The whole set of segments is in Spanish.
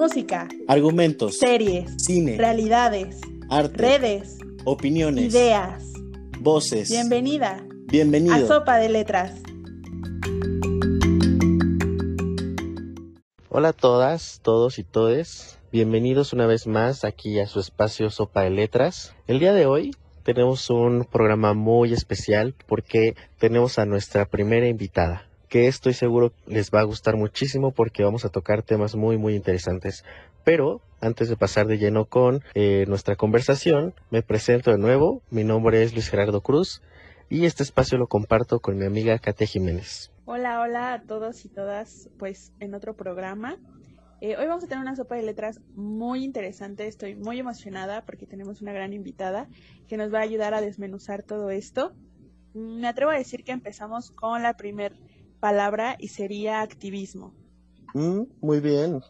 música, argumentos, series, cine, realidades, arte, redes, opiniones, ideas. voces. Bienvenida Bienvenido. a Sopa de Letras. Hola a todas, todos y todes. Bienvenidos una vez más aquí a su espacio Sopa de Letras. El día de hoy tenemos un programa muy especial porque tenemos a nuestra primera invitada que estoy seguro les va a gustar muchísimo porque vamos a tocar temas muy muy interesantes. Pero antes de pasar de lleno con eh, nuestra conversación, me presento de nuevo. Mi nombre es Luis Gerardo Cruz y este espacio lo comparto con mi amiga Katia Jiménez. Hola, hola a todos y todas, pues en otro programa. Eh, hoy vamos a tener una sopa de letras muy interesante. Estoy muy emocionada porque tenemos una gran invitada que nos va a ayudar a desmenuzar todo esto. Me atrevo a decir que empezamos con la primer palabra y sería activismo. Mm, muy bien.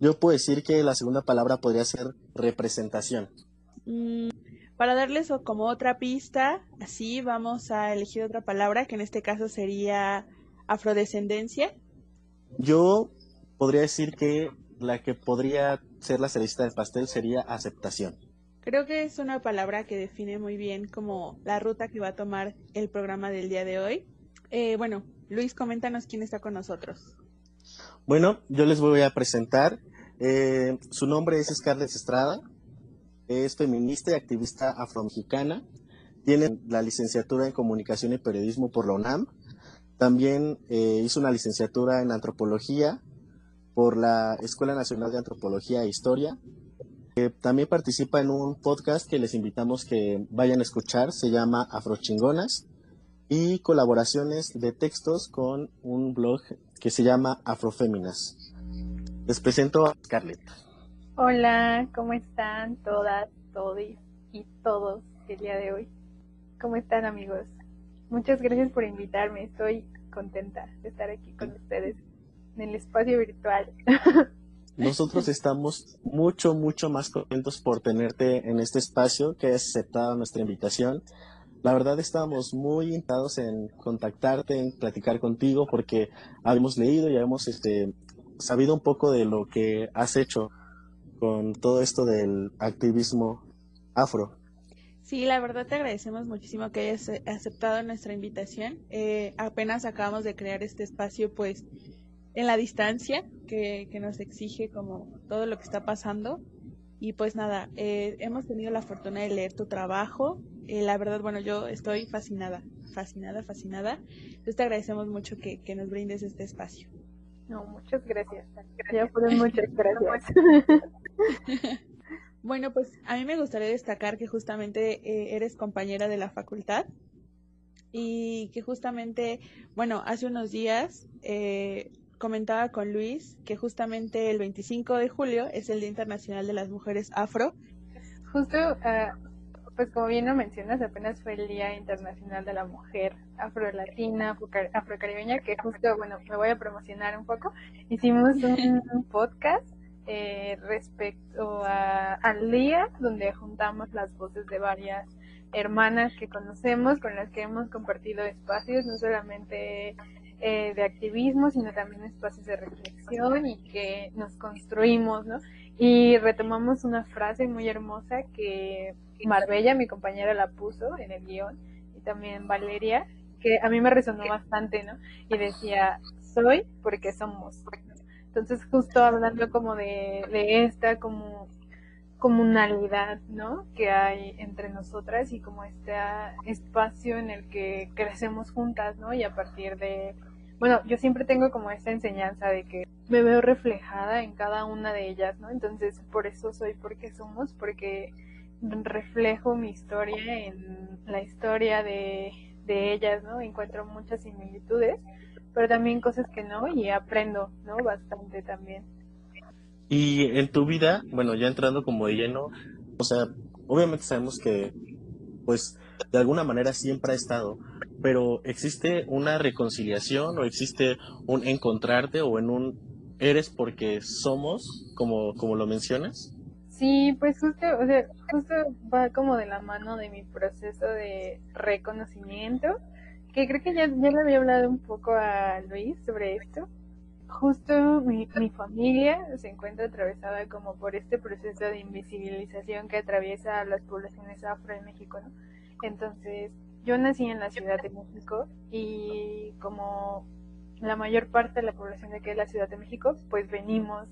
Yo puedo decir que la segunda palabra podría ser representación. Mm, para darles como otra pista, así vamos a elegir otra palabra que en este caso sería afrodescendencia. Yo podría decir que la que podría ser la cerecita del pastel sería aceptación. Creo que es una palabra que define muy bien como la ruta que va a tomar el programa del día de hoy. Eh, bueno, Luis, coméntanos quién está con nosotros. Bueno, yo les voy a presentar. Eh, su nombre es Scarlett Estrada. Es feminista y activista afromexicana. Tiene la licenciatura en Comunicación y Periodismo por la UNAM. También eh, hizo una licenciatura en Antropología por la Escuela Nacional de Antropología e Historia. Eh, también participa en un podcast que les invitamos que vayan a escuchar. Se llama Afrochingonas y colaboraciones de textos con un blog que se llama Afroféminas. Les presento a Scarlett. Hola, ¿cómo están todas, todos y todos el día de hoy? ¿Cómo están amigos? Muchas gracias por invitarme, estoy contenta de estar aquí con ustedes en el espacio virtual. Nosotros estamos mucho, mucho más contentos por tenerte en este espacio, que has aceptado nuestra invitación la verdad estábamos muy invitados en contactarte, en platicar contigo, porque habíamos leído y habíamos este, sabido un poco de lo que has hecho con todo esto del activismo afro. Sí, la verdad te agradecemos muchísimo que hayas aceptado nuestra invitación. Eh, apenas acabamos de crear este espacio, pues, en la distancia que, que nos exige como todo lo que está pasando. Y pues nada, eh, hemos tenido la fortuna de leer tu trabajo, eh, la verdad, bueno, yo estoy fascinada, fascinada, fascinada. Entonces te agradecemos mucho que, nos brindes este espacio. No, muchas gracias. Ya muchas gracias. bueno, pues a mí me gustaría destacar que justamente eh, eres compañera de la facultad y que justamente, bueno, hace unos días eh, comentaba con Luis que justamente el 25 de julio es el Día Internacional de las Mujeres Afro. Justo uh, pues como bien lo mencionas, apenas fue el Día Internacional de la Mujer Afro-Latina, Afro-Caribeña, que justo, bueno, me voy a promocionar un poco. Hicimos un podcast eh, respecto al día donde juntamos las voces de varias hermanas que conocemos, con las que hemos compartido espacios, no solamente eh, de activismo, sino también espacios de reflexión y que nos construimos, ¿no? Y retomamos una frase muy hermosa que Marbella, mi compañera, la puso en el guion, y también Valeria, que a mí me resonó bastante, ¿no? Y decía, soy porque somos. Entonces, justo hablando como de, de esta como comunalidad, ¿no? Que hay entre nosotras y como este espacio en el que crecemos juntas, ¿no? Y a partir de, bueno, yo siempre tengo como esta enseñanza de que me veo reflejada en cada una de ellas, ¿no? Entonces, por eso soy porque somos, porque reflejo mi historia en la historia de, ellas, ¿no? Encuentro muchas similitudes, pero también cosas que no y aprendo, ¿no? Bastante también. Y en tu vida, bueno, ya entrando como de lleno, o sea, obviamente sabemos que, pues, de alguna manera siempre ha estado, pero ¿existe una reconciliación o existe un encontrarte o en un eres porque somos, como, como lo mencionas? Sí, pues justo, o sea, justo va como de la mano de mi proceso de reconocimiento, que creo que ya, ya le había hablado un poco a Luis sobre esto. justo mi, mi familia se encuentra atravesada como por este proceso de invisibilización que atraviesa las poblaciones afro en México, ¿no? Entonces, yo nací en la Ciudad de México y como la mayor parte de la población de aquí de la Ciudad de México, pues venimos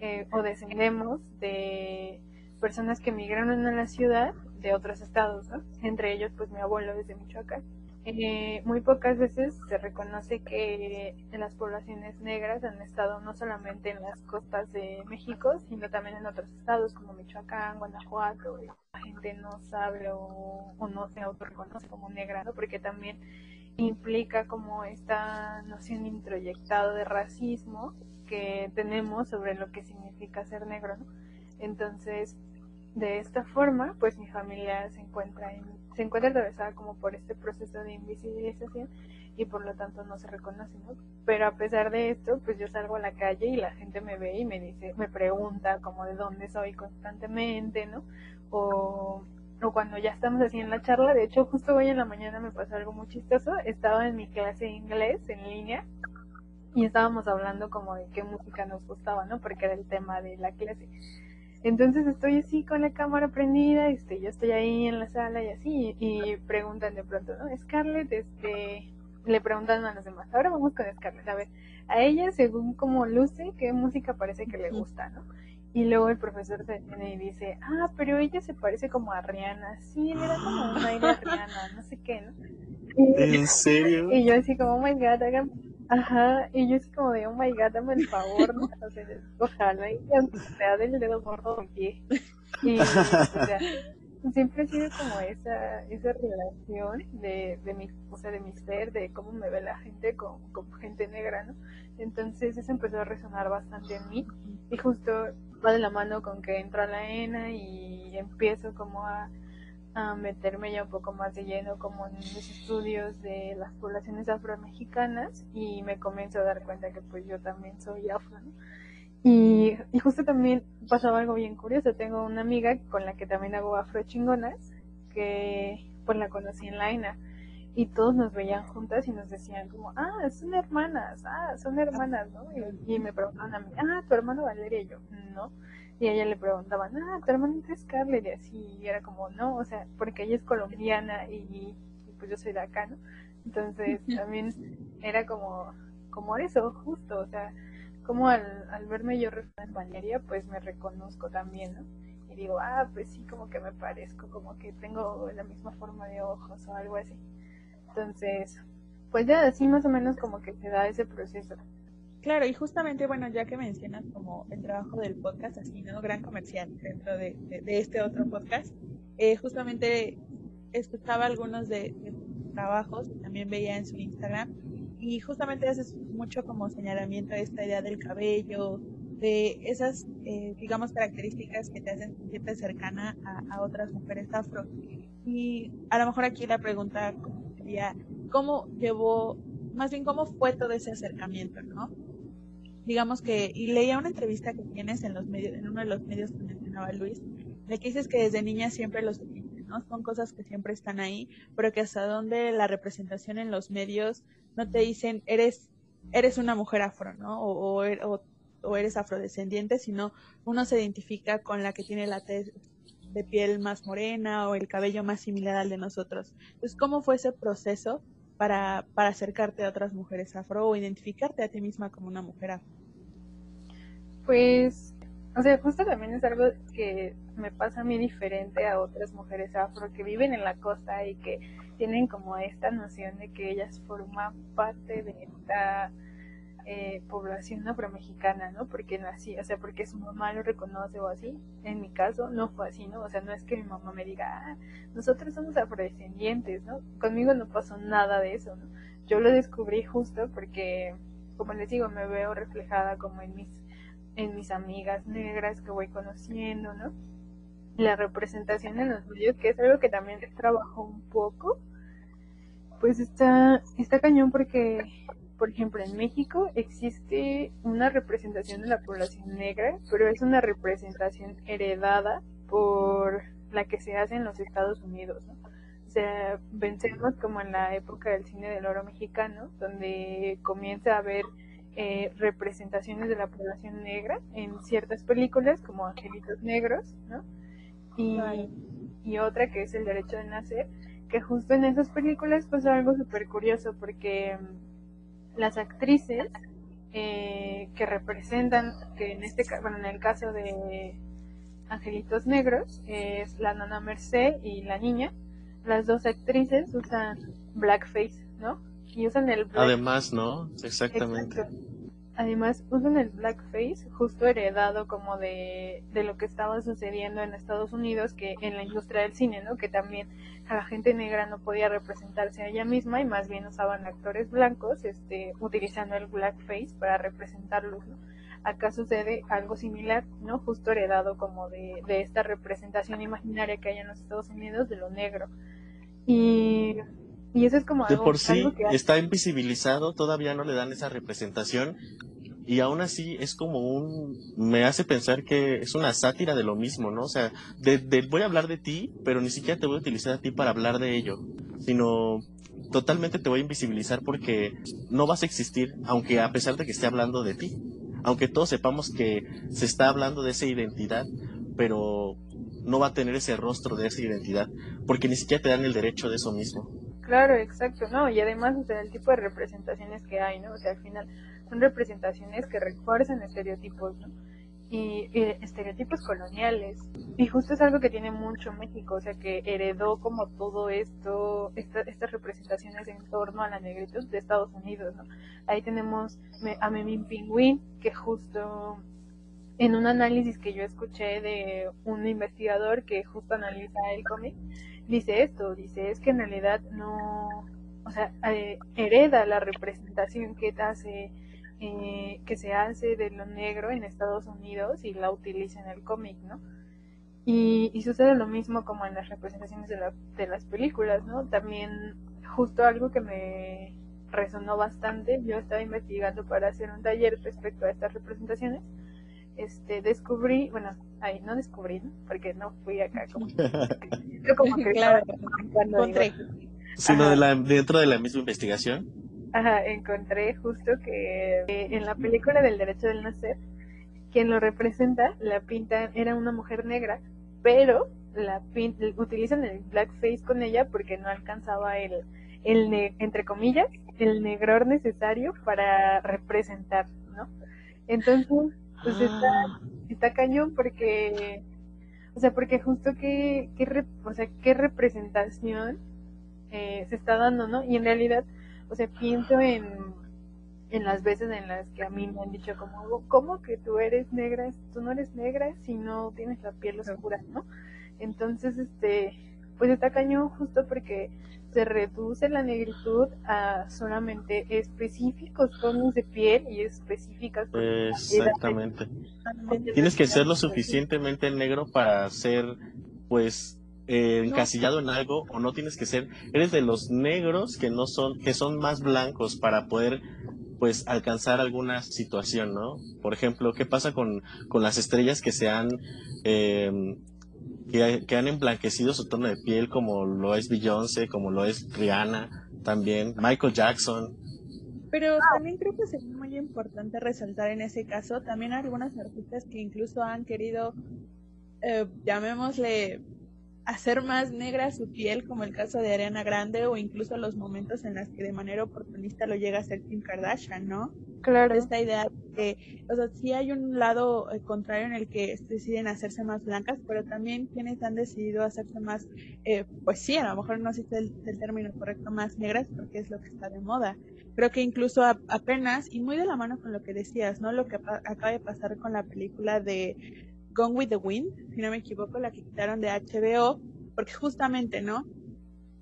eh, o descendemos de personas que emigraron a la ciudad de otros estados, ¿no? Entre ellos, pues mi abuelo desde Michoacán. Eh, muy pocas veces se reconoce que las poblaciones negras han estado no solamente en las costas de México, sino también en otros estados como Michoacán, Guanajuato. La gente no sabe o, no se autorreconoce como negra, ¿no? Porque también implica como esta noción introyectada de racismo que tenemos sobre lo que significa ser negro, ¿no? Entonces, de esta forma, pues mi familia se encuentra en se encuentra atravesada como por este proceso de invisibilización y por lo tanto no se reconoce, ¿no? Pero a pesar de esto, pues yo salgo a la calle y la gente me ve y me dice, me pregunta como de dónde soy constantemente, ¿no? O, o cuando ya estamos así en la charla, de hecho justo hoy en la mañana me pasó algo muy chistoso, estaba en mi clase de inglés en línea y estábamos hablando como de qué música nos gustaba, ¿no? Porque era el tema de la clase. Entonces estoy así con la cámara prendida, este, yo estoy ahí en la sala y así, y preguntan de pronto, ¿no? Scarlett, este, le preguntan a los demás, ahora vamos con Scarlett, a ver, a ella según como luce, qué música parece que le gusta, ¿no? Y luego el profesor se viene y dice, ah, pero ella se parece como a Rihanna, sí, le da como un aire a Rihanna, no sé qué, ¿no? ¿En serio? Y yo así como, oh my god, hagan Ajá, y yo así como de, oh my god, dame el favor, ¿no? O sea, ojalá y sea del dedo gordo un pie. Y, o sea, siempre ha sido como esa, esa relación de, de mi, o sea, de mi ser, de cómo me ve la gente con, con gente negra, ¿no? Entonces eso empezó a resonar bastante en mí y justo va de la mano con que entro a la ENA y empiezo como a a meterme ya un poco más de lleno como en mis estudios de las poblaciones afromexicanas y me comienzo a dar cuenta que pues yo también soy afro, Y, y justo también pasaba algo bien curioso, tengo una amiga con la que también hago afro chingonas, que pues la conocí en la ENA y todos nos veían juntas y nos decían como, ah, son hermanas, ah, son hermanas, ¿no? Y, me preguntaban a mí, ah, tu hermano Valeria y yo, no. Y a ella le preguntaban, ah, tu hermana es Scarlett, y así, y era como, no, o sea, porque ella es colombiana y, pues yo soy de acá, ¿no? Entonces también era como, como eso, justo, o sea, como al, al verme yo en bañería, pues me reconozco también, ¿no? Y digo, ah, pues sí, como que me parezco, como que tengo la misma forma de ojos o algo así. Entonces, pues ya así más o menos como que se da ese proceso. Claro, y justamente, bueno, ya que mencionas como el trabajo del podcast, así, ¿no? Gran comercial dentro de, este otro podcast, eh, justamente escuchaba algunos de, tus trabajos y también veía en su Instagram y justamente haces mucho como señalamiento a esta idea del cabello, de esas, eh, digamos, características que te hacen sentirte cercana a, a, otras mujeres afro. Y a lo mejor aquí la pregunta sería, ¿cómo llevó, más bien cómo fue todo ese acercamiento, ¿no? Digamos que, y leía una entrevista que tienes en los medios, en uno de los medios que mencionaba Luis, de que dices que desde niña siempre los ¿no? Son cosas que siempre están ahí, pero que hasta donde la representación en los medios no te dicen eres, eres una mujer afro, ¿no? O, o, o eres afrodescendiente, sino uno se identifica con la que tiene la tez de piel más morena o el cabello más similar al de nosotros. Entonces, ¿cómo fue ese proceso para, para acercarte a otras mujeres afro o identificarte a ti misma como una mujer afro? Pues, o sea, justo también es algo que me pasa a mí diferente a otras mujeres afro que viven en la costa y que tienen como esta noción de que ellas forman parte de esta eh, población afromexicana, ¿no? Porque nací, o sea, porque su mamá lo reconoce o así. En mi caso no fue así, ¿no? O sea, no es que mi mamá me diga, ah, nosotros somos afrodescendientes, ¿no? Conmigo no pasó nada de eso, ¿no? Yo lo descubrí justo porque, como les digo, me veo reflejada como en mis, en mis amigas negras que voy conociendo, ¿no? La representación en los medios, que es algo que también trabajo un poco, pues está, está cañón porque por ejemplo, en México existe una representación de la población negra, pero es una representación heredada por la que se hace en los Estados Unidos. ¿no? O sea, pensemos como en la época del cine del oro mexicano, donde comienza a haber eh, representaciones de la población negra en ciertas películas como Angelitos Negros, ¿no? Y, y otra que es El Derecho de Nacer, que justo en esas películas pasa algo súper curioso porque mm, las actrices eh, que representan, que en este bueno, en el caso de Angelitos Negros, es la nana Merced y la niña, las dos actrices usan blackface, ¿no? Y usan el Además, ¿no? Exactamente. Además, usan el blackface justo heredado como de, de lo que estaba sucediendo en Estados Unidos, que en la industria del cine, ¿no? Que también a la gente negra no podía representarse a ella misma y más bien usaban actores blancos, este, utilizando el blackface para representarlos, ¿no? Acá sucede algo similar, ¿no? Justo heredado como de, de esta representación imaginaria que hay en los Estados Unidos de lo negro. Y y eso es como de por sí está invisibilizado, todavía no le dan esa representación y aún así es como un me hace pensar que es una sátira de lo mismo, ¿no? O sea, de, voy a hablar de ti, pero ni siquiera te voy a utilizar a ti para hablar de ello, sino totalmente te voy a invisibilizar porque no vas a existir, aunque a pesar de que esté hablando de ti, aunque todos sepamos que se está hablando de esa identidad, pero no va a tener ese rostro de esa identidad, porque ni siquiera te dan el derecho de eso mismo. Claro, exacto, ¿no? Y además, o el tipo de representaciones que hay, ¿no? O sea, al final son representaciones que refuerzan estereotipos, ¿no? Y, estereotipos coloniales. Y justo es algo que tiene mucho México, o sea, que heredó como todo esto, estas representaciones en torno a la negritud de Estados Unidos, ¿no? Ahí tenemos a Memín Pingüín, que justo en un análisis que yo escuché de un investigador que justo analiza el cómic, dice esto, dice es que en realidad no, o sea, eh, hereda la representación que hace, eh, que se hace de lo negro en Estados Unidos y la utiliza en el cómic, ¿no? Y, y, sucede lo mismo como en las representaciones de, la, de las películas, ¿no? También justo algo que me resonó bastante, yo estaba investigando para hacer un taller respecto a estas representaciones, este, descubrí, bueno, ahí no descubrí, porque no fui acá como, como que claro, encontré. Sino de la, dentro de la misma investigación. Ajá, encontré justo que en la película del derecho del nacer, quien lo representa, la pinta, era una mujer negra, pero la utilizan el blackface con ella porque no alcanzaba el, el entre comillas, el negror necesario para representar, ¿no? Entonces, pues está, ah. está cañón porque, o sea, porque justo que, que o sea, qué representación eh, se está dando, ¿no? Y en realidad, o sea, pienso en, en las veces en las que a mí me han dicho como, ¿cómo que tú eres negra? Tú no eres negra si no tienes la piel oscura, ¿no? Entonces, este, pues está cañón justo porque se reduce la negritud a solamente específicos tonos de piel y específicas. Exactamente. Tienes que ser lo suficientemente negro para ser, pues, eh, encasillado en algo o no tienes que ser. Eres de los negros que no son, que son más blancos para poder pues alcanzar alguna situación, ¿no? Por ejemplo, ¿qué pasa con, con las estrellas que se han eh, que, han emblanquecido su tono de piel como lo es Beyoncé, como lo es Rihanna, también Michael Jackson. Pero también creo que es muy importante resaltar en ese caso también algunas artistas que incluso han querido, eh, llamémosle, hacer más negra su piel, como el caso de Ariana Grande, o incluso los momentos en los que de manera oportunista lo llega a hacer Kim Kardashian, ¿no? Claro. Esta idea de que, o sea, sí hay un lado eh, contrario en el que deciden hacerse más blancas, pero también quienes han decidido hacerse más, eh, pues sí, a lo mejor no sé si es el, término correcto, más negras, porque es lo que está de moda. Creo que incluso apenas, y muy de la mano con lo que decías, ¿no? Lo que acaba de pasar con la película de Gone with the Wind, si no me equivoco, la que quitaron de HBO, porque justamente, ¿no?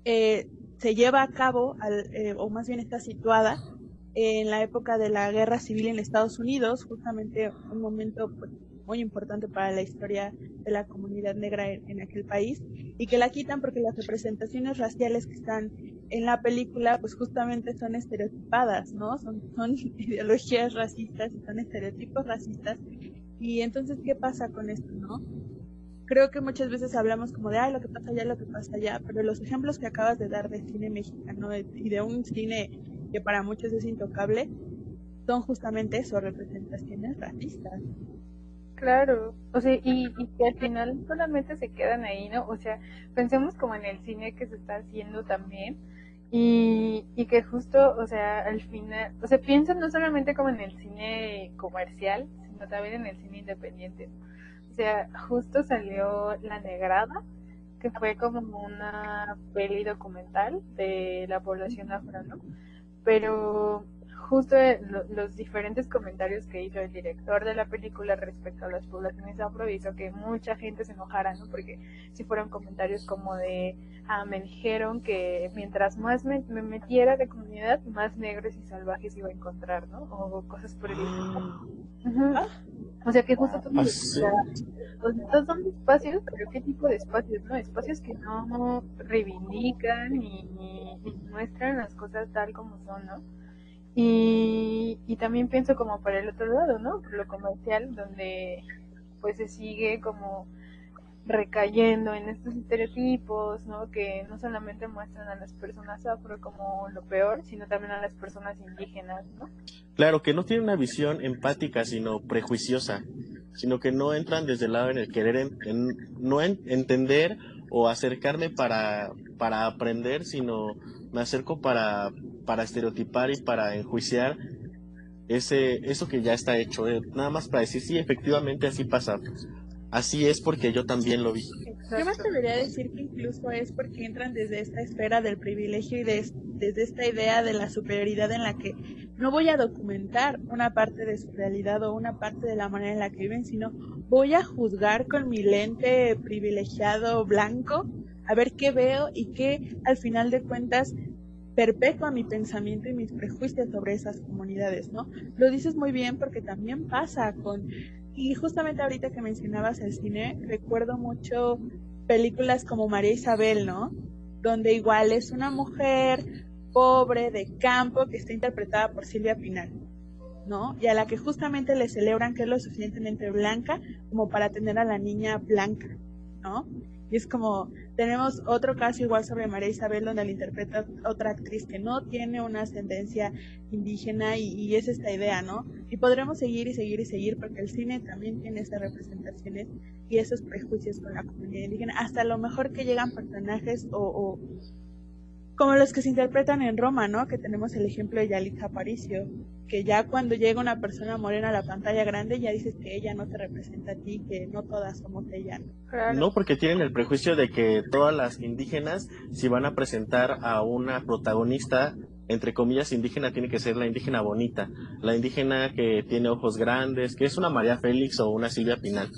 Eh, se lleva a cabo, eh, o más bien está situada en la época de la guerra civil en Estados Unidos, justamente un momento pues, muy importante para la historia de la comunidad negra en, aquel país, y que la quitan porque las representaciones raciales que están en la película, pues justamente son estereotipadas, ¿no? Son, son ideologías racistas y son estereotipos racistas y entonces, ¿qué pasa con esto, no? Creo que muchas veces hablamos como de, ay, lo que pasa allá, lo que pasa allá, pero los ejemplos que acabas de dar de cine mexicano y de un cine que para muchos es intocable, son justamente eso, representaciones racistas. Claro, o sea, y, y que al final solamente se quedan ahí, ¿no? O sea, pensemos como en el cine que se está haciendo también, y, y que justo, o sea, al final, o sea, piensan no solamente como en el cine comercial, sino también en el cine independiente. O sea, justo salió La Negrada, que fue como una peli documental de la población afro, ¿no? Pero justo los diferentes comentarios que hizo el director de la película respecto a las poblaciones afro hizo que mucha gente se enojara, ¿no? Porque si fueron comentarios como de, ah, me dijeron que mientras más me, metiera de comunidad, más negros y salvajes iba a encontrar, ¿no? O cosas por el estilo. Ah. O sea que justo tú dices, estos son espacios, pero ¿qué tipo de espacios? no Espacios que no reivindican ni, ni muestran las cosas tal como son, ¿no? Y, y también pienso como para el otro lado, ¿no? Por lo comercial, donde pues se sigue como recayendo en estos estereotipos, ¿no? Que no solamente muestran a las personas afro como lo peor, sino también a las personas indígenas, ¿no? Claro, que no tienen una visión empática, sino prejuiciosa, sino que no entran desde el lado en el querer, en, no entender o acercarme para, para aprender, sino me acerco para, para estereotipar y para enjuiciar ese, eso que ya está hecho. Eh, nada más para decir, sí, efectivamente así pasa. Así es porque yo también lo vi. Yo me atrevería decir que incluso es porque entran desde esta esfera del privilegio y desde esta idea de la superioridad en la que no voy a documentar una parte de su realidad o una parte de la manera en la que viven, sino voy a juzgar con mi lente privilegiado blanco a ver qué veo y qué al final de cuentas perpetúa mi pensamiento y mis prejuicios sobre esas comunidades, ¿no? Lo dices muy bien porque también pasa con... Y justamente ahorita que mencionabas el cine, recuerdo mucho películas como María Isabel, ¿no? Donde igual es una mujer pobre de campo que está interpretada por Silvia Pinal, ¿no? Y a la que justamente le celebran que es lo suficientemente blanca como para tener a la niña blanca, ¿no? Y es como, tenemos otro caso igual sobre María Isabel, donde la interpreta otra actriz que no tiene una ascendencia indígena y, es esta idea, ¿no? Y podremos seguir y seguir y seguir, porque el cine también tiene esas representaciones y esos prejuicios con la comunidad indígena, hasta lo mejor que llegan personajes o como los que se interpretan en Roma, ¿no? Que tenemos el ejemplo de Yalitza Aparicio, que ya cuando llega una persona morena a la pantalla grande ya dices que ella no te representa a ti, que no todas somos ella. No, porque tienen el prejuicio de que todas las indígenas, si van a presentar a una protagonista, entre comillas, indígena, tiene que ser la indígena bonita, la indígena que tiene ojos grandes, que es una María Félix o una Silvia Pinal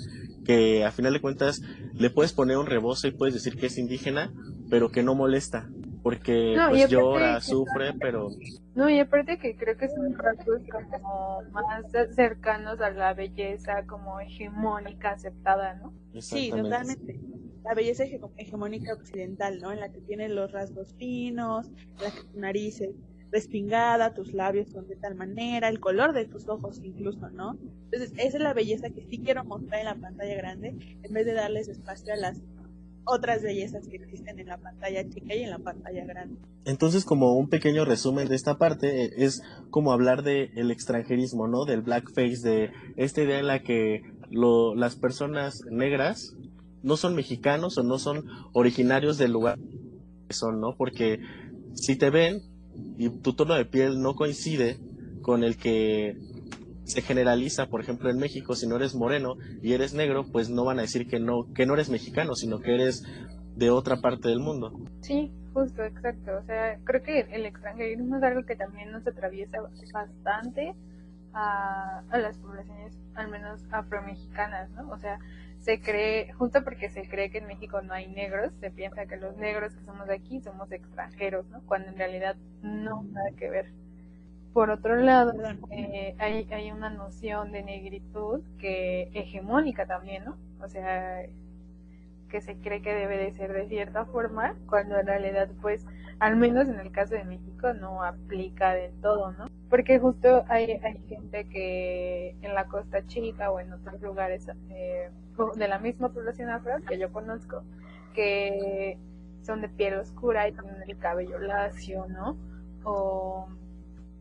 que a final de cuentas le puedes poner un rebozo y puedes decir que es indígena, pero que no molesta porque pues llora, sufre, pero... No, y aparte que creo que son rasgos como más cercanos a la belleza como hegemónica aceptada, ¿no? Sí, totalmente. La belleza hegemónica occidental, ¿no? En la que tienes los rasgos finos, en la que tu nariz es respingada, tus labios son de tal manera, el color de tus ojos incluso, ¿no? Entonces, esa es la belleza que sí quiero mostrar en la pantalla grande, en vez de darles espacio a las otras bellezas que existen en la pantalla chica y en la pantalla grande. Entonces, como un pequeño resumen de esta parte, eh, es como hablar del el extranjerismo, ¿no? Del blackface, de esta idea en la que lo, las personas negras no son mexicanos o no son originarios del lugar que son, ¿no? Porque si te ven y tu tono de piel no coincide con el que se generaliza, por ejemplo, en México, si no eres moreno y eres negro, pues no van a decir que no, que no eres mexicano, sino que eres de otra parte del mundo. Sí, justo, exacto. O sea, creo que el extranjerismo es algo que también nos atraviesa bastante a, las poblaciones, al menos afromexicanas, ¿no? O sea, se cree, justo porque se cree que en México no hay negros, se piensa que los negros que somos de aquí somos extranjeros, ¿no? Cuando en realidad no, nada que ver. Por otro lado, eh, hay, hay una noción de negritud que hegemónica también, ¿no? O sea, que se cree que debe de ser de cierta forma, cuando en realidad, pues, al menos en el caso de México, no aplica del todo, ¿no? Porque justo hay, hay gente que en la Costa Chica o en otros lugares eh, de la misma población afro que yo conozco, que son de piel oscura y tienen el cabello lacio, ¿no? O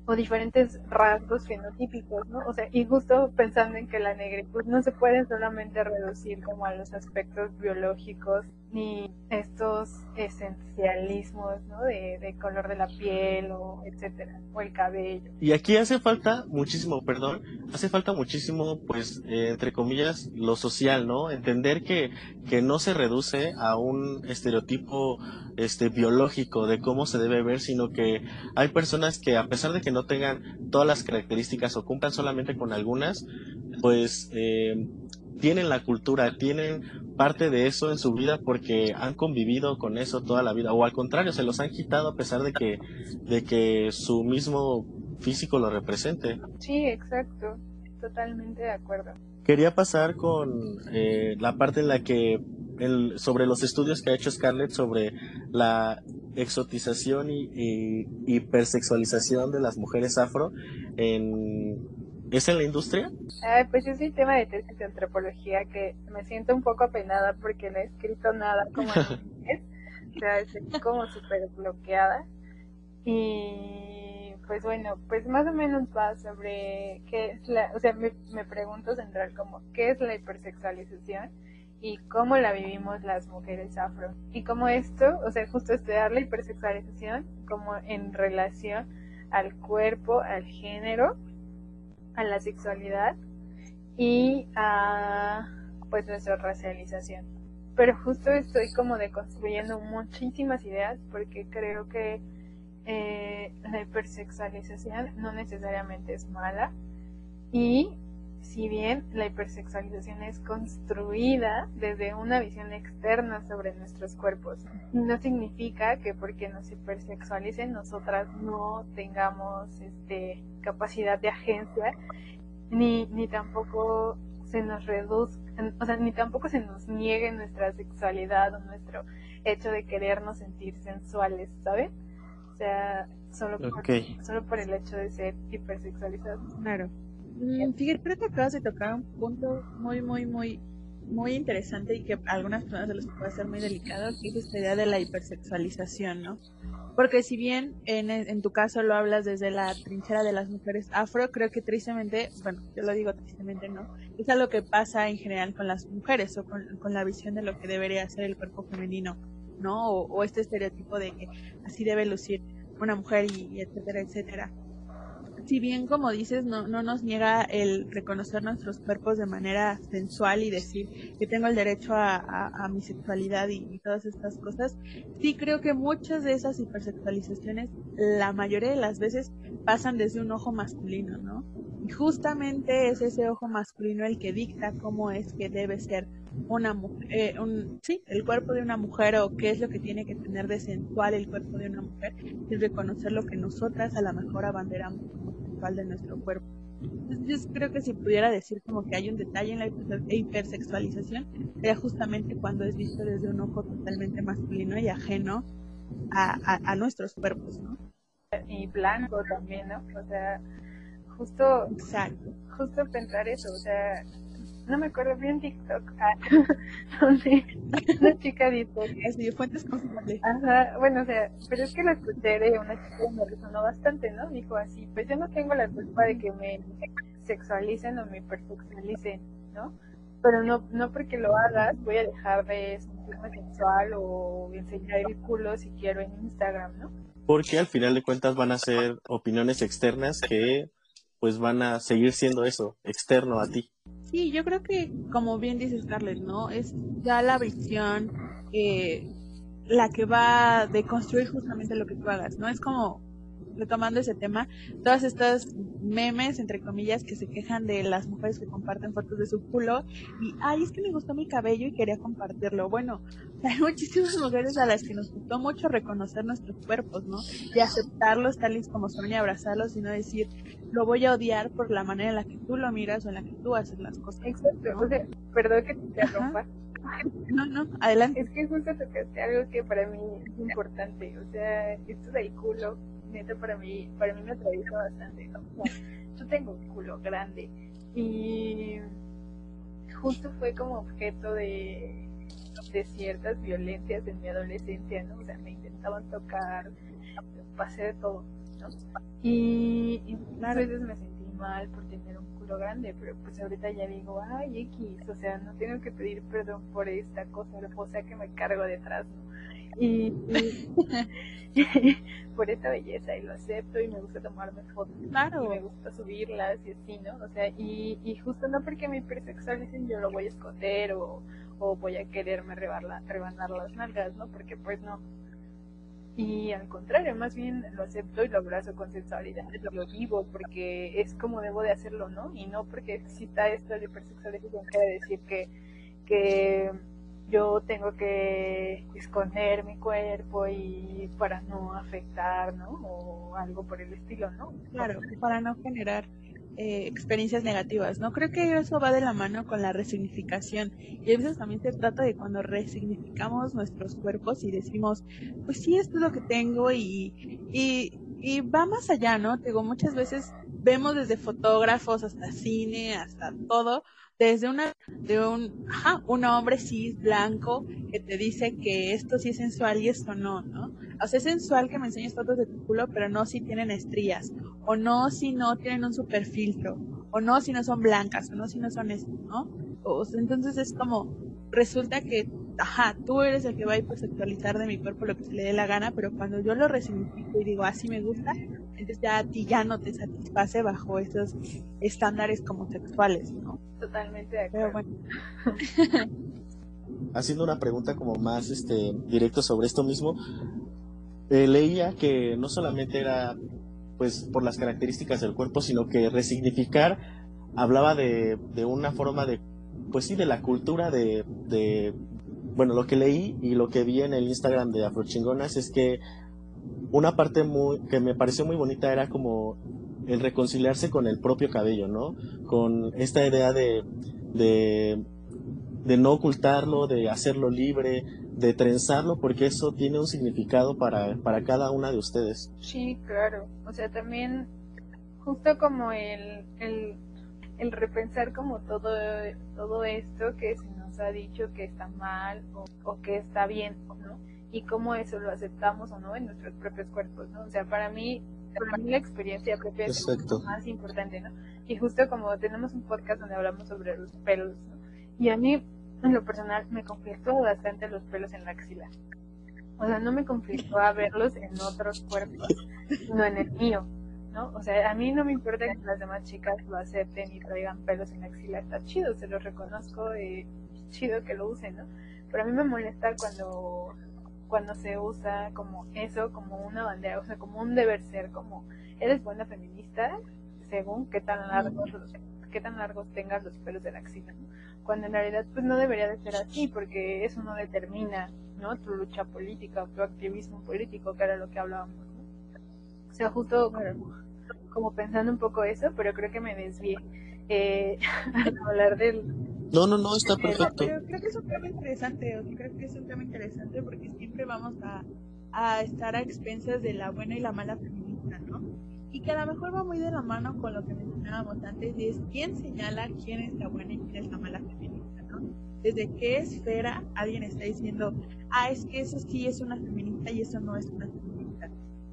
o diferentes rasgos fenotípicos, ¿no? O sea, y justo pensando en que la negritud no se puede solamente reducir como a los aspectos biológicos ni estos esencialismos, ¿no? De, color de la piel o etcétera, o el cabello. Y aquí hace falta muchísimo, perdón, hace falta muchísimo, pues, eh, entre comillas, lo social, ¿no? Entender que, que no se reduce a un estereotipo este biológico de cómo se debe ver, sino que hay personas que a pesar de que no tengan todas las características o cumplan solamente con algunas, pues eh, tienen la cultura, tienen parte de eso en su vida porque han convivido con eso toda la vida o al contrario se los han quitado a pesar de que de que su mismo físico lo represente. Sí, exacto, totalmente de acuerdo. Quería pasar con eh, la parte en la que el, sobre los estudios que ha hecho Scarlett sobre la exotización y, y hipersexualización de las mujeres afro en ¿Es en la industria? pues es mi tema de tesis de antropología que me siento un poco apenada porque no he escrito nada como en O sea, estoy como súper bloqueada. Y pues bueno, pues más o menos va sobre qué es la, o sea, me, me pregunto central como qué es la hipersexualización y cómo la vivimos las mujeres afro. Y cómo esto, o sea, justo estudiar la hipersexualización como en relación al cuerpo, al género a la sexualidad y a pues nuestra racialización. Pero justo estoy como deconstruyendo muchísimas ideas porque creo que eh, la hipersexualización no necesariamente es mala y si bien la hipersexualización es construida desde una visión externa sobre nuestros cuerpos, no significa que porque nos hipersexualicen nosotras no tengamos este, capacidad de agencia, ni, ni tampoco se nos reduzca, o sea, ni tampoco se nos niegue nuestra sexualidad o nuestro hecho de querernos sentir sensuales, ¿sabes? O sea, solo por, solo por el hecho de ser hipersexualizados. Claro. Mm, fíjate, creo que acabas de tocar un punto muy, muy, muy, muy interesante y que a algunas personas se les puede ser muy delicado, que es esta idea de la hipersexualización, ¿no? Porque si bien en, en, tu caso lo hablas desde la trinchera de las mujeres afro, creo que tristemente, bueno, yo lo digo tristemente, ¿no? Es algo que pasa en general con las mujeres o con, con la visión de lo que debería ser el cuerpo femenino, ¿no? O, o este estereotipo de que así debe lucir una mujer y etcétera, etcétera si bien como dices, no, no nos niega el reconocer nuestros cuerpos de manera sensual y decir que tengo el derecho a, mi sexualidad y, todas estas cosas, sí creo que muchas de esas hipersexualizaciones, la mayoría de las veces, pasan desde un ojo masculino, ¿no? Y justamente es ese ojo masculino el que dicta cómo es que debe ser una mujer, eh, un, sí, el cuerpo de una mujer o qué es lo que tiene que tener de sensual el cuerpo de una mujer, y reconocer lo que nosotras a lo mejor abanderamos como sensual de nuestro cuerpo. Entonces, yo creo que si pudiera decir como que hay un detalle en la hipersexualización, sería justamente cuando es visto desde un ojo totalmente masculino y ajeno a, a, a nuestros cuerpos, ¿no? Y blanco también, ¿no? O sea, justo, Exacto. justo pensar eso, o sea, no me acuerdo bien TikTok, ah, donde una chica dijo así fuentes Ajá, bueno, o sea, pero es que la escuché de una chica que me resonó bastante, ¿no? Dijo así, pues yo no tengo la culpa de que me sexualicen o me hipersexualicen, ¿no? Pero no, no porque lo hagas voy a dejar de sentirme sexual o enseñar el culo si quiero en Instagram, ¿no? Porque al final de cuentas van a ser opiniones externas que pues van a seguir siendo eso, externo a ti. Sí, yo creo que, como bien dice Scarlett, ¿no? Es ya la visión eh, la que va a deconstruir justamente lo que tú hagas, ¿no? Es como retomando ese tema, todas estas memes, entre comillas, que se quejan de las mujeres que comparten fotos de su culo y, ay, es que me gustó mi cabello y quería compartirlo. Bueno, hay muchísimas mujeres a las que nos gustó mucho reconocer nuestros cuerpos, ¿no? Y aceptarlos tal y como son y abrazarlos y no decir, lo voy a odiar por la manera en la que tú lo miras o en la que tú haces las cosas. Exacto, perdón que te interrumpa. No, no, adelante. Es que justo tocaste algo que para mí es importante, o sea, esto del culo neta para mí, para mí me atraviesa bastante, yo tengo un culo grande y justo fue como objeto de, de ciertas violencias en mi adolescencia, ¿no? O sea, me intentaban tocar, pasé de todo. ¿No? Y, y a veces me sentí mal por tener un culo grande, pero pues ahorita ya digo, ay, X, o sea, no tengo que pedir perdón por esta cosa, o sea, que me cargo detrás, ¿no? Y, por esta belleza y lo acepto y me gusta tomarme fotos Claro. y me gusta subirlas y así, ¿no? O sea, y, y justo no porque me hipersexualicen yo lo voy a esconder o, o voy a quererme rebanar las nalgas, ¿no? Porque pues no. Y al contrario, más bien lo acepto y lo abrazo con sensualidad, lo vivo porque es como debo de hacerlo, ¿no? Y no porque exista esto de hipersexualización quiere decir que, que yo tengo que esconder mi cuerpo y para no afectar, ¿no? O algo por el estilo, ¿no? Claro, para no generar eh, experiencias negativas, ¿no? Creo que eso va de la mano con la resignificación. Y a veces también se trata de cuando resignificamos nuestros cuerpos y decimos, pues sí, esto es lo que tengo y, y, y va más allá, ¿no? Digo, muchas veces vemos desde fotógrafos hasta cine, hasta todo, desde una de un ajá, un hombre cis blanco que te dice que esto sí es sensual y esto no, ¿no? O sea, es sensual que me enseñes fotos de tu culo, pero no si tienen estrías, o no si no tienen un super filtro, o no si no son blancas, o no si no son esto, ¿no? O entonces es como resulta que ajá, tú eres el que va a hipersexualizar de mi cuerpo lo que se le dé la gana, pero cuando yo lo resignifico y digo así me gusta, entonces ya a ti ya no te satisface bajo esos estándares como sexuales, ¿no? Totalmente de Pero acuerdo. bueno, haciendo una pregunta como más este directo sobre esto mismo, eh, leía que no solamente era pues por las características del cuerpo, sino que resignificar hablaba de, de una forma de, pues sí, de la cultura de, bueno, lo que leí y lo que vi en el Instagram de Afrochingonas es que una parte muy, que me pareció muy bonita era como el reconciliarse con el propio cabello, ¿no? Con esta idea de, de, de no ocultarlo, de hacerlo libre, de trenzarlo, porque eso tiene un significado para, para cada una de ustedes. Sí, claro. O sea, también justo como el, el, el repensar como todo, todo esto que se nos ha dicho que está mal o, o que está bien, ¿no? Y cómo eso lo aceptamos o no en nuestros propios cuerpos, ¿no? O sea, para mí, para mí la experiencia propia es lo más importante, ¿no? Y justo como tenemos un podcast donde hablamos sobre los pelos, ¿no? Y a mí, en lo personal, me conflictó bastante los pelos en la axila. O sea, no me conflictó a verlos en otros cuerpos, no en el mío, ¿no? O sea, a mí no me importa que las demás chicas lo acepten y traigan pelos en la axila, está chido, se los reconozco, eh, chido que lo usen, ¿no? Pero a mí me molesta cuando cuando se usa como eso, como una bandera, o sea, como un deber ser, como eres buena feminista según qué tan largos qué tan largos tengas los pelos de la axila, ¿no? cuando en realidad pues no debería de ser así, porque eso no determina, ¿no? Tu lucha política, tu activismo político, que era lo que hablábamos, sea, justo como, como pensando un poco eso, pero creo que me desvié eh, al hablar del, No, no, no, está perfecto. pero creo que es un tema interesante, o sea, creo que es un tema interesante porque siempre vamos a, a estar a expensas de la buena y la mala feminista, ¿no? Y que a lo mejor va muy de la mano con lo que mencionábamos antes, y es quién señala quién es la buena y quién es la mala feminista, ¿no? Desde qué esfera alguien está diciendo, ah, es que eso sí es una feminista y eso no es una feminista.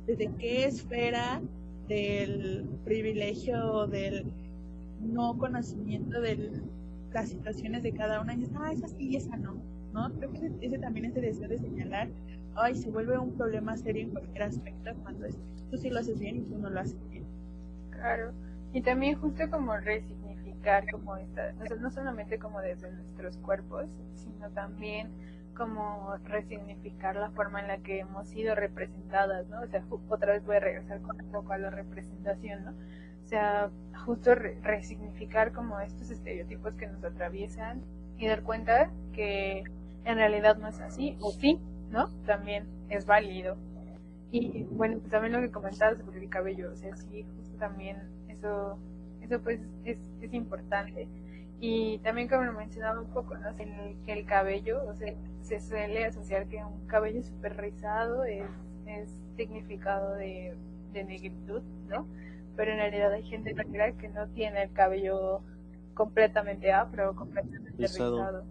Desde qué esfera del privilegio del no conocimiento de las situaciones de cada una y dices, ah, esa sí y esa no, ¿no? Creo que ese también es el deseo de señalar, ay, se vuelve un problema serio en cualquier aspecto cuando es, tú sí lo haces bien y tú no lo haces bien. Claro. Y también justo como resignificar como esta, o sea, no solamente como desde nuestros cuerpos, sino también como resignificar la forma en la que hemos sido representadas, ¿no? O sea, otra vez voy a regresar con un poco a la representación, ¿no? O sea, justo re- resignificar como estos estereotipos que nos atraviesan y dar cuenta que en realidad no es así, o sí, ¿no? También es válido. Y bueno, pues también lo que comentabas sobre el cabello, o sea, sí, justo también eso, eso pues es, es importante. Y también como lo mencionaba un poco, ¿no? El, que el cabello, o sea, se suele asociar que un cabello súper rizado es, es significado de, de negritud, ¿no? Pero en realidad hay gente negra que no tiene el cabello completamente afro, completamente Rizado. rizado.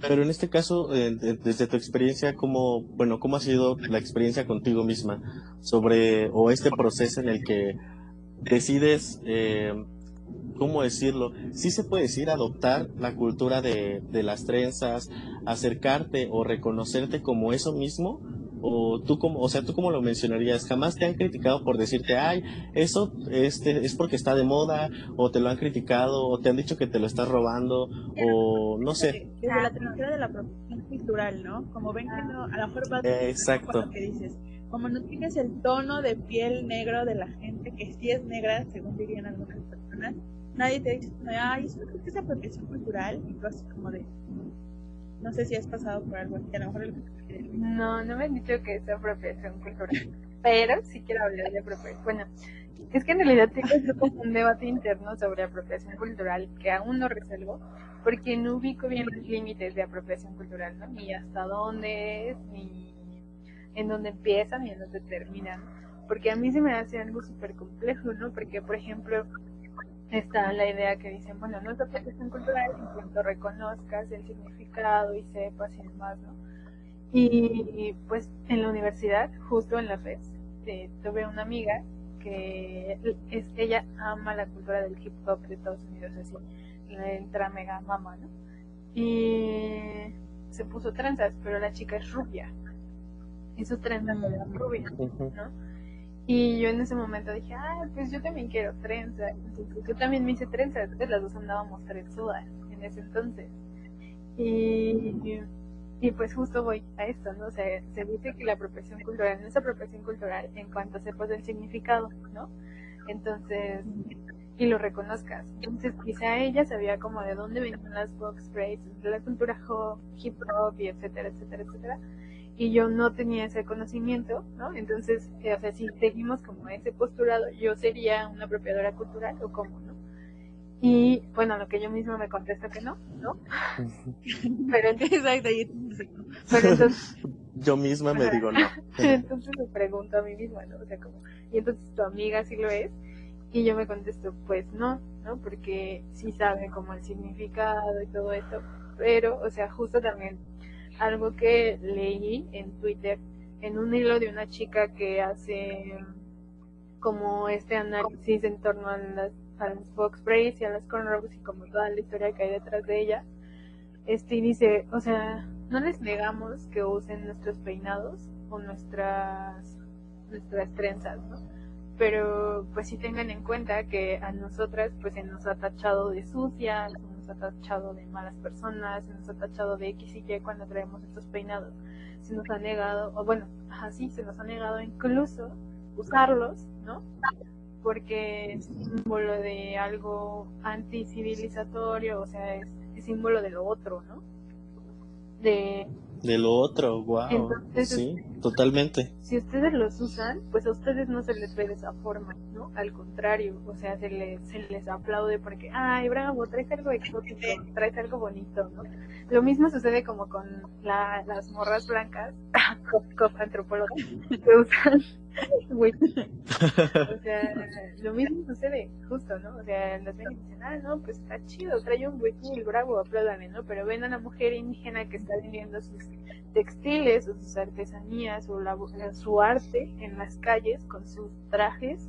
Pero en este caso, eh, desde tu experiencia, ¿cómo, bueno, cómo ha sido la experiencia contigo misma sobre, o este proceso en el que decides, eh, ¿cómo decirlo? Sí se puede decir adoptar la cultura de, de las trenzas, acercarte o reconocerte como eso mismo, o tú como, o sea, tú cómo lo mencionarías, jamás te han criticado por decirte, ay, eso este, es porque está de moda, o te lo han criticado, o te han dicho que te lo estás robando, o no sé. Desde la trinchera de la profesión cultural, ¿no? Como ven que no, a lo mejor va a Exacto. lo que dices. Como no tienes el tono de piel negro de la gente, que sí es negra, según dirían algunas personas, nadie te dice, ay, eso creo que es apropiación cultural, y tú así como de, no sé si has pasado por algo que a lo mejor el no, no me han dicho que es apropiación cultural, pero sí quiero hablar de apropiación. Bueno, es que en realidad tengo un debate interno sobre apropiación cultural que aún no resuelvo, porque no ubico bien los límites de apropiación cultural, ¿no? Ni hasta dónde es, ni en dónde empiezan, ni en dónde terminan. Porque a mí se me hace algo súper complejo, ¿no? Porque, por ejemplo, está la idea que dicen, bueno, no es apropiación cultural en cuanto reconozcas el significado y sepas y demás, ¿no? Y pues en la universidad, justo en la FES, eh, tuve una amiga que es, ella ama la cultura del hip hop de Estados Unidos, así, la entra mega mama, ¿no? Y se puso trenzas, pero la chica es rubia. Y sus trenzas eran rubias, ¿no? Y yo en ese momento dije, ah, pues yo también quiero trenzas. Entonces yo también me hice trenzas, entonces las dos andábamos trenzudas en ese entonces. Y y pues justo voy a esto, ¿no? O se dice que la apropiación cultural no es apropiación cultural en cuanto sepas el significado, ¿no? Entonces, y lo reconozcas. Entonces, quizá ella sabía como de dónde venían las box braids, de la cultura hip hop y etcétera, etcétera, etcétera. Y yo no tenía ese conocimiento, ¿no? Entonces, o sea, si seguimos como ese postulado, yo sería una apropiadora cultural o cómo, ¿no? Y bueno, lo que yo mismo me contesto que no, ¿no? pero entonces, pero entonces yo misma me digo no. entonces me pregunto a mí misma, ¿no? O sea, como, y entonces tu amiga sí lo es, y yo me contesto, pues no, ¿no? Porque sí sabe como el significado y todo esto, pero, o sea, justo también algo que leí en Twitter, en un hilo de una chica que hace como este análisis en torno a las Fox y a las Cornrows y como toda la historia que hay detrás de ella. Este dice, o sea, no les negamos que usen nuestros peinados o nuestras nuestras trenzas, ¿no? Pero pues sí tengan en cuenta que a nosotras pues se nos ha tachado de sucia, se nos ha tachado de malas personas, se nos ha tachado de X y Y cuando traemos estos peinados. Se nos ha negado, o bueno, así se nos ha negado incluso usarlos, ¿no? porque es símbolo de algo anticivilizatorio, o sea, es, símbolo de lo otro, ¿no? De, de lo otro, wow. sí, totalmente. Si ustedes los usan, pues a ustedes no se les ve de esa forma, ¿no? Al contrario, o sea, se les, se les aplaude porque, ay, bravo, traes algo exótico, traes algo bonito, ¿no? Lo mismo sucede como con las morras blancas, cop, antropólogos, que usan o sea, lo mismo sucede, justo, ¿no? O sea, las ven y dicen, ah, no, pues está chido, trae un muy bravo, apláudame, ¿no? Pero ven a una mujer indígena que está vendiendo sus textiles o sus artesanías o la, su arte en las calles con sus trajes,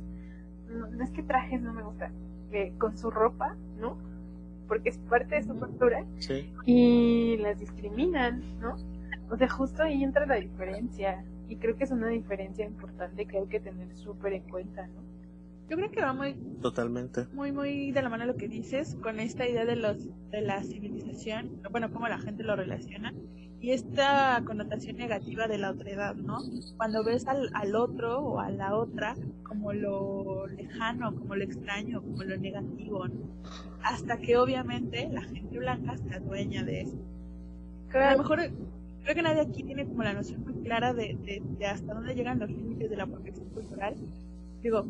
no, es que trajes no me gusta, eh, con su ropa, ¿no? Porque es parte de su cultura y las discriminan, ¿no? O sea, justo ahí entra la diferencia y creo que es una diferencia importante que hay que tener súper en cuenta, ¿no? Yo creo que va muy totalmente muy muy de la mano lo que dices con esta idea de los de la civilización, bueno, cómo la gente lo relaciona y esta connotación negativa de la otredad, ¿no? Cuando ves al, al otro o a la otra como lo lejano, como lo extraño, como lo negativo, ¿no? Hasta que obviamente la gente blanca se adueña de eso. A lo mejor creo que nadie aquí tiene como la noción muy clara de, de, hasta dónde llegan los límites de la protección cultural. Digo,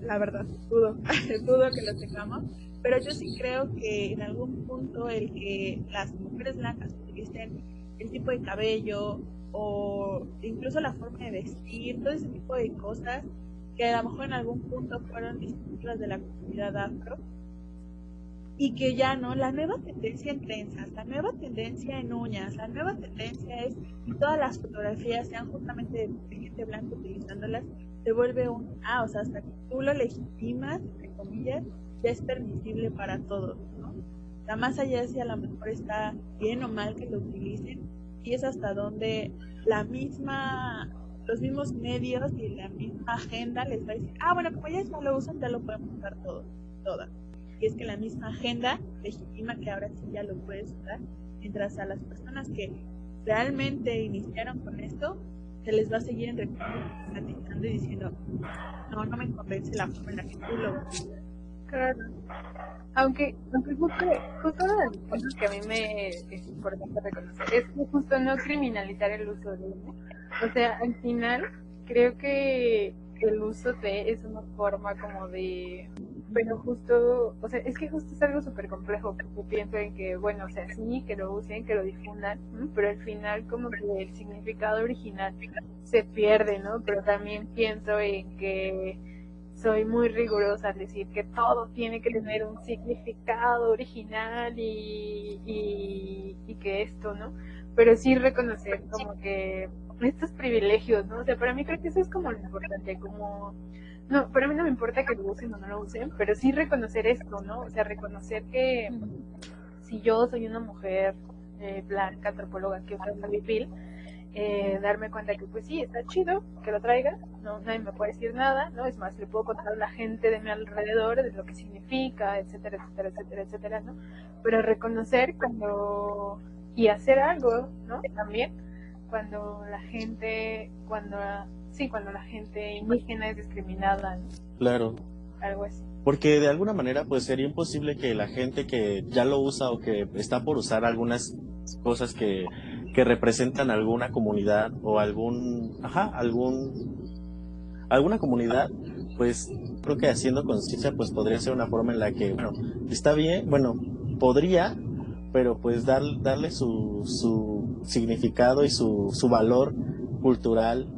la verdad, dudo, dudo que lo tengamos, pero yo sí creo que en algún punto el que las mujeres blancas utilicen el tipo de cabello o incluso la forma de vestir, todo ese tipo de cosas que a lo mejor en algún punto fueron distintivas de la comunidad afro, y que ya no, la nueva tendencia en trenzas, la nueva tendencia en uñas, la nueva tendencia es que todas las fotografías sean justamente de gente blanca utilizándolas, se vuelve un, ah, o sea, hasta que tú lo legitimas, entre comillas, ya es permisible para todos, ¿no? Sea, más allá si a lo mejor está bien o mal que lo utilicen, y es hasta donde la misma, los mismos medios y la misma agenda les va a decir, ah, bueno, como ya no lo usan, ya lo podemos usar todos, todas y es que la misma agenda legitima que ahora sí ya lo puedes usar, mientras a las personas que realmente iniciaron con esto, se les va a seguir en y diciendo, no, no me convence la forma en la que tú lo Claro. Aunque, aunque justo, justo una de las cosas que a mí me es importante reconocer es que justo no criminalizar el uso de O sea, al final creo que el uso de es una forma como de pero justo, o sea, es que justo es algo súper complejo, porque pienso en que, bueno, o sea, sí, que lo usen, que lo difundan, pero al final como que el significado original se pierde, ¿no? Pero también pienso en que soy muy rigurosa al decir que todo tiene que tener un significado original y, y, y que esto, ¿no? Pero sí reconocer como que estos privilegios, ¿no? O sea, para mí creo que eso es como lo importante, como no, para mí no me importa que lo usen o no lo usen, pero sí reconocer esto, ¿no? O sea, reconocer que si yo soy una mujer eh, blanca, antropóloga que usa el eh, darme cuenta que pues sí, está chido que lo traiga, no nadie me puede decir nada, ¿no? Es más, le puedo contar a la gente de mi alrededor de lo que significa, etcétera, etcétera, etcétera, etcétera, ¿no? Pero reconocer cuando y hacer algo, ¿no? También cuando la gente, cuando sí, cuando la gente indígena es discriminada. Claro. Algo así. Porque de alguna manera pues sería imposible que la gente que ya lo usa o que está por usar algunas cosas que, que representan alguna comunidad o algún, ajá, algún, alguna comunidad, pues creo que haciendo conciencia pues podría ser una forma en la que, bueno, está bien, bueno, podría, pero pues dar, darle su, su significado y su, su valor cultural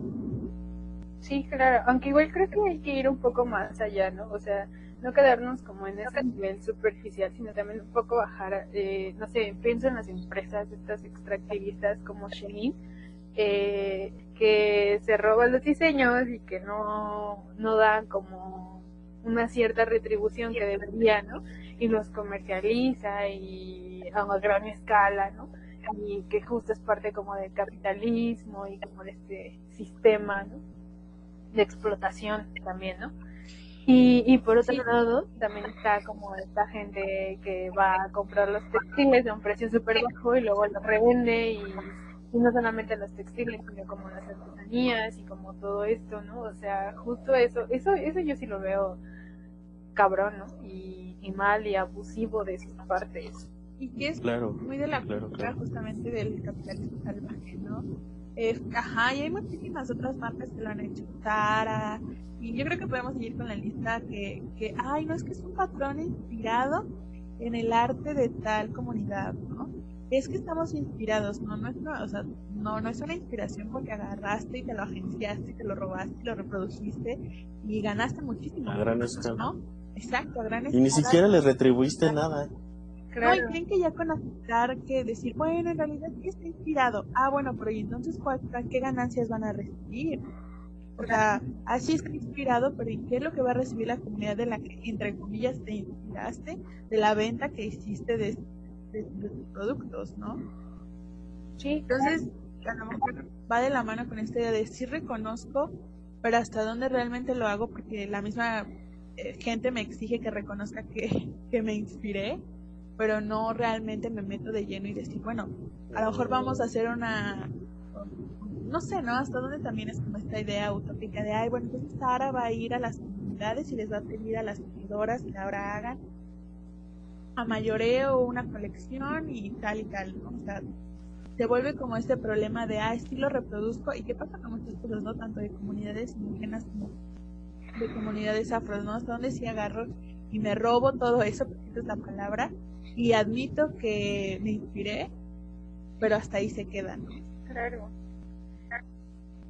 Sí, claro, aunque igual creo que hay que ir un poco más allá, ¿no? O sea, no quedarnos como en ese nivel superficial, sino también un poco bajar, eh, no sé, pienso en las empresas, estas extractivistas como Shein, eh, que se roban los diseños y que no, no dan como una cierta retribución que debería, ¿no? Y los comercializa y a una gran escala, ¿no? Y que justo es parte como del capitalismo y como de este sistema, ¿no? De explotación también, ¿no? Y, y por otro lado, también está como esta gente que va a comprar los textiles a un precio súper bajo y luego los revende y, no solamente los textiles, sino como las artesanías y como todo esto, ¿no? O sea, justo eso, eso, eso yo sí lo veo cabrón, ¿no? Y, y mal y abusivo de sus partes. Y que es muy de la cultura justamente del capitalismo salvaje, ¿no? Ajá, y hay muchísimas otras marcas que lo han hecho. Tara. Y yo creo que podemos seguir con la lista que, que, ay, no es que es un patrón inspirado en el arte de tal comunidad, ¿no? Es que estamos inspirados, ¿no? No es, o sea, no, no es una inspiración porque agarraste y te lo agenciaste y te lo robaste y lo reprodujiste y ganaste muchísimo. A gran escala. ¿no? Exacto, a gran escala. Y ni siquiera le retribuiste nada. No, y creen que ya con aceptar que decir, bueno, en realidad sí está inspirado. Ah, bueno, pero ¿y entonces cuál, qué ganancias van a recibir? O sea, así está inspirado, pero ¿y qué es lo que va a recibir la comunidad de la que, entre comillas, te inspiraste de la venta que hiciste de, tus productos, ¿no? Sí. Entonces, a lo mejor va de la mano con esta idea de sí reconozco, pero hasta dónde realmente lo hago, porque la misma eh, gente me exige que reconozca que, que me inspiré pero no realmente me meto de lleno y decir, bueno, a lo mejor vamos a hacer una, no sé, ¿no? Hasta dónde también es como esta idea utópica de, ay, bueno, entonces Sara va a ir a las comunidades y les va a pedir a las seguidoras que ahora hagan a mayoreo una colección y tal y tal, ¿no? O sea, se vuelve como este problema de, ah, sí lo reproduzco, y qué pasa con muchas cosas, ¿no? Tanto de comunidades indígenas como de comunidades afro, ¿no? Hasta dónde sí agarro y me robo todo eso, porque esa es la palabra, y admito que me inspiré, pero hasta ahí se quedan. Claro.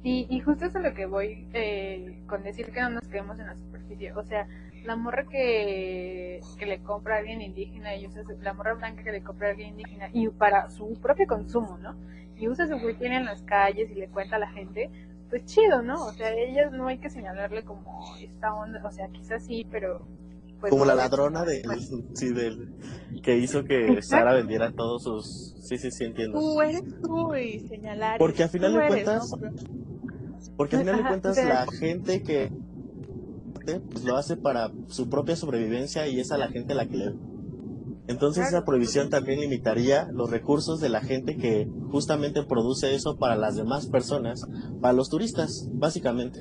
Y, y justo eso es lo que voy eh, con decir que no nos quedemos en la superficie. O sea, la morra que, que le compra a alguien indígena y usa la morra blanca que le compra a alguien indígena y para su propio consumo, ¿no? Y usa su tiene en las calles y le cuenta a la gente, pues chido, ¿no? O sea, ella no hay que señalarle como esta onda, o sea, quizás sí, pero pues, como la ladrona de, sí, del, que hizo que Sara vendiera todos sus... Sí, sí, sí, entiendo. Tú eres tú y señalar. Porque al final de cuentas... Porque al final de cuentas la gente que pues lo hace para su propia sobrevivencia y es a la gente a la que le... Entonces esa prohibición también limitaría los recursos de la gente que justamente produce eso para las demás personas, para los turistas, básicamente.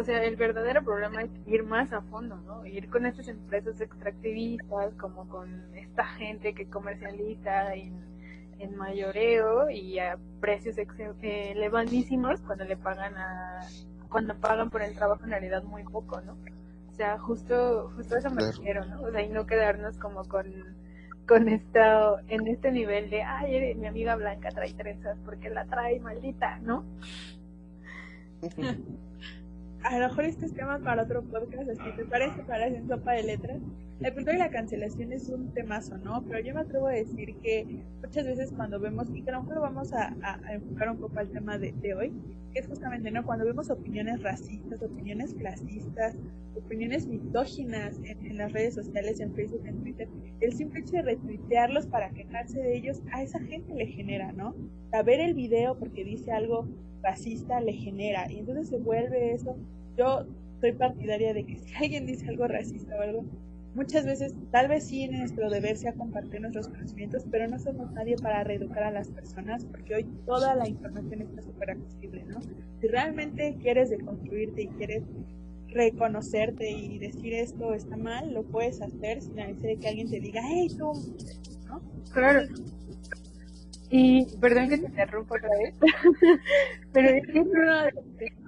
O sea, el verdadero problema es ir más a fondo, ¿no? Ir con estas empresas extractivistas, como con esta gente que comercializa en, en mayoreo y a precios eh, elevadísimos cuando le pagan a cuando pagan por el trabajo en realidad muy poco, ¿no? O sea, justo justo eso me refiero, ¿no? O sea, y no quedarnos como con con esto en este nivel de, ay, mi amiga Blanca trae trenzas porque la trae maldita, ¿no? a lo mejor este es tema para otro podcast, así te parece para hacer sopa de letras. El punto de la cancelación es un temazo, ¿no? Pero yo me atrevo a decir que muchas veces cuando vemos, y que a lo mejor vamos a, enfocar un poco al tema de, hoy, que es justamente, ¿no? Cuando vemos opiniones racistas, opiniones clasistas, opiniones mitóginas en, las redes sociales, en Facebook, en Twitter, el simple hecho de retuitearlos para quejarse de ellos, a esa gente le genera, ¿no? Saber el video porque dice algo racista le genera. Y entonces se vuelve eso. Yo soy partidaria de que si alguien dice algo racista o algo, muchas veces, tal vez sí nuestro deber sea compartir nuestros conocimientos, pero no somos nadie para reeducar a las personas, porque hoy toda la información está súper accesible, ¿no? Si realmente quieres deconstruirte y quieres reconocerte y decir esto está mal, lo puedes hacer sin necesidad de que alguien te diga, hey, tú, ¿no? Claro. Y perdón que te interrumpa otra vez, pero es que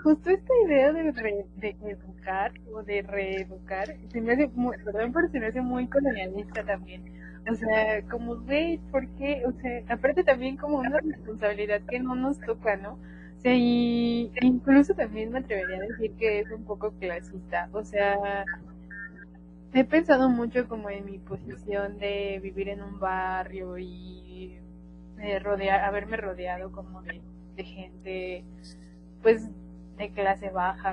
justo esta idea de, de educar o de reeducar se me hace muy, perdón, pero se me hace muy colonialista también. O sea, como, güey, ¿por qué? O sea, aparte también como una responsabilidad que no nos toca, ¿no? O sea, y incluso también me atrevería a decir que es un poco clasista. O sea, he pensado mucho como en mi posición de vivir en un barrio y rodear, haberme rodeado como de, gente, pues de clase baja,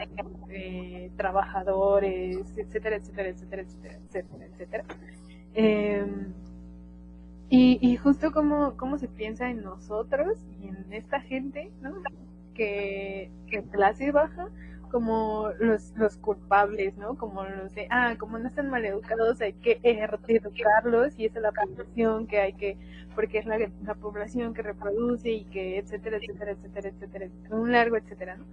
trabajadores, etcétera, etcétera, etcétera, etcétera, etcétera, etcétera. Em, y, justo como, como se piensa en nosotros y en esta gente, ¿no? Que clase baja, como los, los culpables, ¿no? Como los de, ah, como no están mal educados, hay que educarlos y esa es la población que hay que, porque es la, la población que reproduce y que, etcétera, etcétera, etcétera, etcétera, un largo etcétera, ¿no?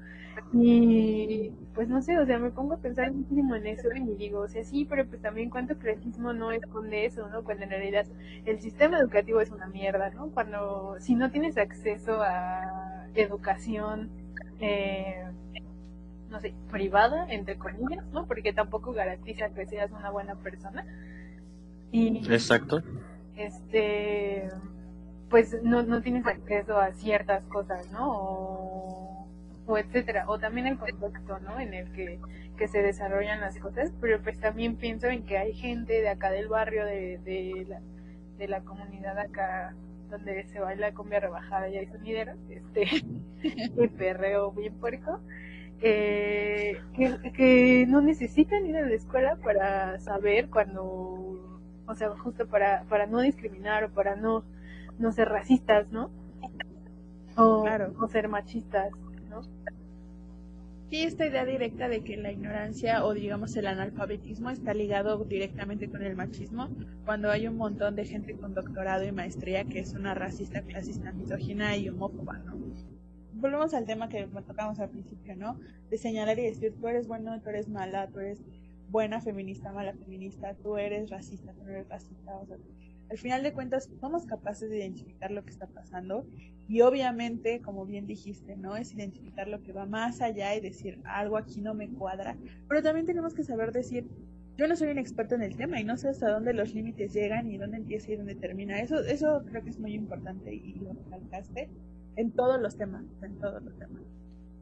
Y pues no sé, o sea, me pongo a pensar muchísimo en eso y digo, o sea, sí, pero pues también cuánto clasismo no esconde eso, ¿no? Cuando en realidad el sistema educativo es una mierda, ¿no? Cuando, si no tienes acceso a educación, eh, no sé, privada, entre comillas, ¿no? Porque tampoco garantiza que seas una buena persona. Y, Exacto. Este, pues no, no tienes acceso a ciertas cosas, ¿no? O, o etcétera. O también el contexto, ¿no? En el que, que se desarrollan las cosas. Pero pues también pienso en que hay gente de acá del barrio, de, de, la, de la comunidad acá donde se baila cumbia rebajada y hay sonideros, este, y perreo bien puerco, eh, que, no necesitan ir a la escuela para saber cuando, o sea, justo para, para no discriminar o para no, no ser racistas, ¿no? O, o ser machistas, ¿no? Sí, esta idea directa de que la ignorancia o digamos el analfabetismo está ligado directamente con el machismo, cuando hay un montón de gente con doctorado y maestría que es una racista, clasista, misógina y homófoba, ¿no? Volvemos al tema que tocamos al principio, ¿no? De señalar y decir, tú eres bueno, tú eres mala, tú eres buena feminista, mala feminista, tú eres racista, tú eres racista, o sea, al final de cuentas somos capaces de identificar lo que está pasando y obviamente, como bien dijiste, ¿no? Es identificar lo que va más allá y decir algo aquí no me cuadra, pero también tenemos que saber decir, yo no soy un experto en el tema y no sé hasta dónde los límites llegan y dónde empieza y dónde termina. Eso, eso creo que es muy importante y lo recalcaste en todos los temas, en todos los temas.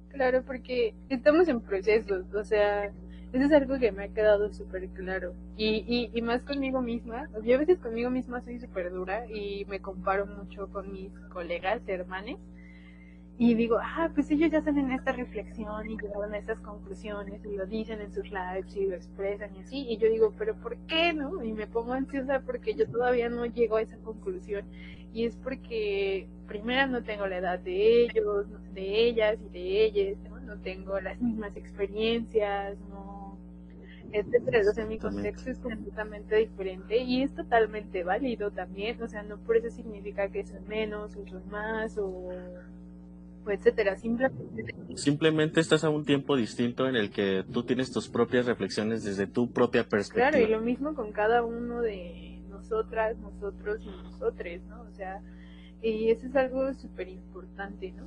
Claro, porque estamos en procesos, o sea, Eso es algo que me ha quedado súper claro. Y, y, y más conmigo misma. Yo a veces conmigo misma soy súper dura y me comparo mucho con mis colegas, hermanos. Y digo, ah, pues ellos ya hacen esta reflexión y llegaron a estas conclusiones y lo dicen en sus lives y lo expresan y así. Y yo digo, pero ¿por qué no? Y me pongo ansiosa porque yo todavía no llego a esa conclusión. Y es porque, primero, no tengo la edad de ellos, de ellas y de ellas, ¿no? No tengo las mismas experiencias, no etcétera. O sea, mi contexto es completamente diferente y es totalmente válido también. O sea, no por eso significa que son menos o son más o etcétera. Simplemente... Simplemente estás a un tiempo distinto en el que tú tienes tus propias reflexiones desde tu propia perspectiva. Claro, y lo mismo con cada uno de nosotras, nosotros y nosotres, ¿no? O sea, y eso es algo súper importante, ¿no?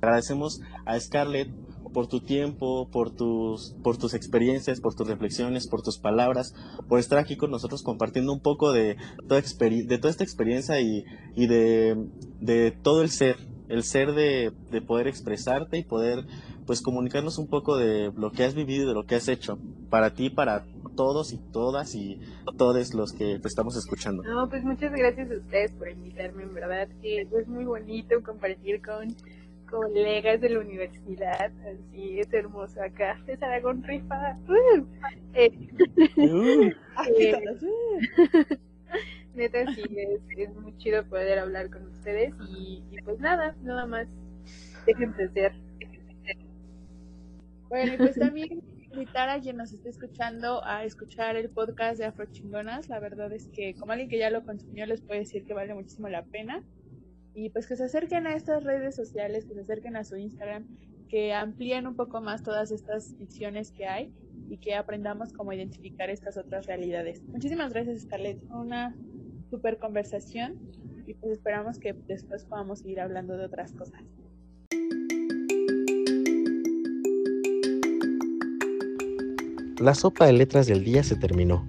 Agradecemos a Scarlett por tu tiempo, por tus, por tus experiencias, por tus reflexiones, por tus palabras, por estar aquí con nosotros compartiendo un poco de toda, de toda esta experiencia y, y de, de, todo el ser, el ser de, de, poder expresarte y poder pues comunicarnos un poco de lo que has vivido y de lo que has hecho para ti, para todos y todas y todos los que te estamos escuchando. No, pues muchas gracias a ustedes por invitarme, en verdad que es muy bonito compartir con colegas de la universidad, así es hermoso acá, es Aragón Rifa. Uh, eh, uh, neta, sí, es, es, muy chido poder hablar con ustedes y, y pues nada, nada más, déjenme ser. Bueno, y pues también invitar a quien nos esté escuchando a escuchar el podcast de Afro Chingonas. La verdad es que como alguien que ya lo consumió les puedo decir que vale muchísimo la pena y pues que se acerquen a estas redes sociales, que se acerquen a su Instagram, que amplíen un poco más todas estas visiones que hay y que aprendamos cómo identificar estas otras realidades. Muchísimas gracias Scarlett, una super conversación y pues esperamos que después podamos seguir hablando de otras cosas. La sopa de letras del día se terminó,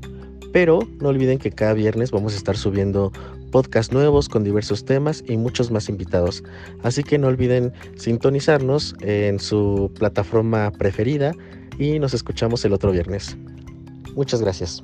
pero no olviden que cada viernes vamos a estar subiendo podcasts nuevos con diversos temas y muchos más invitados. Así que no olviden sintonizarnos en su plataforma preferida y nos escuchamos el otro viernes. Muchas gracias.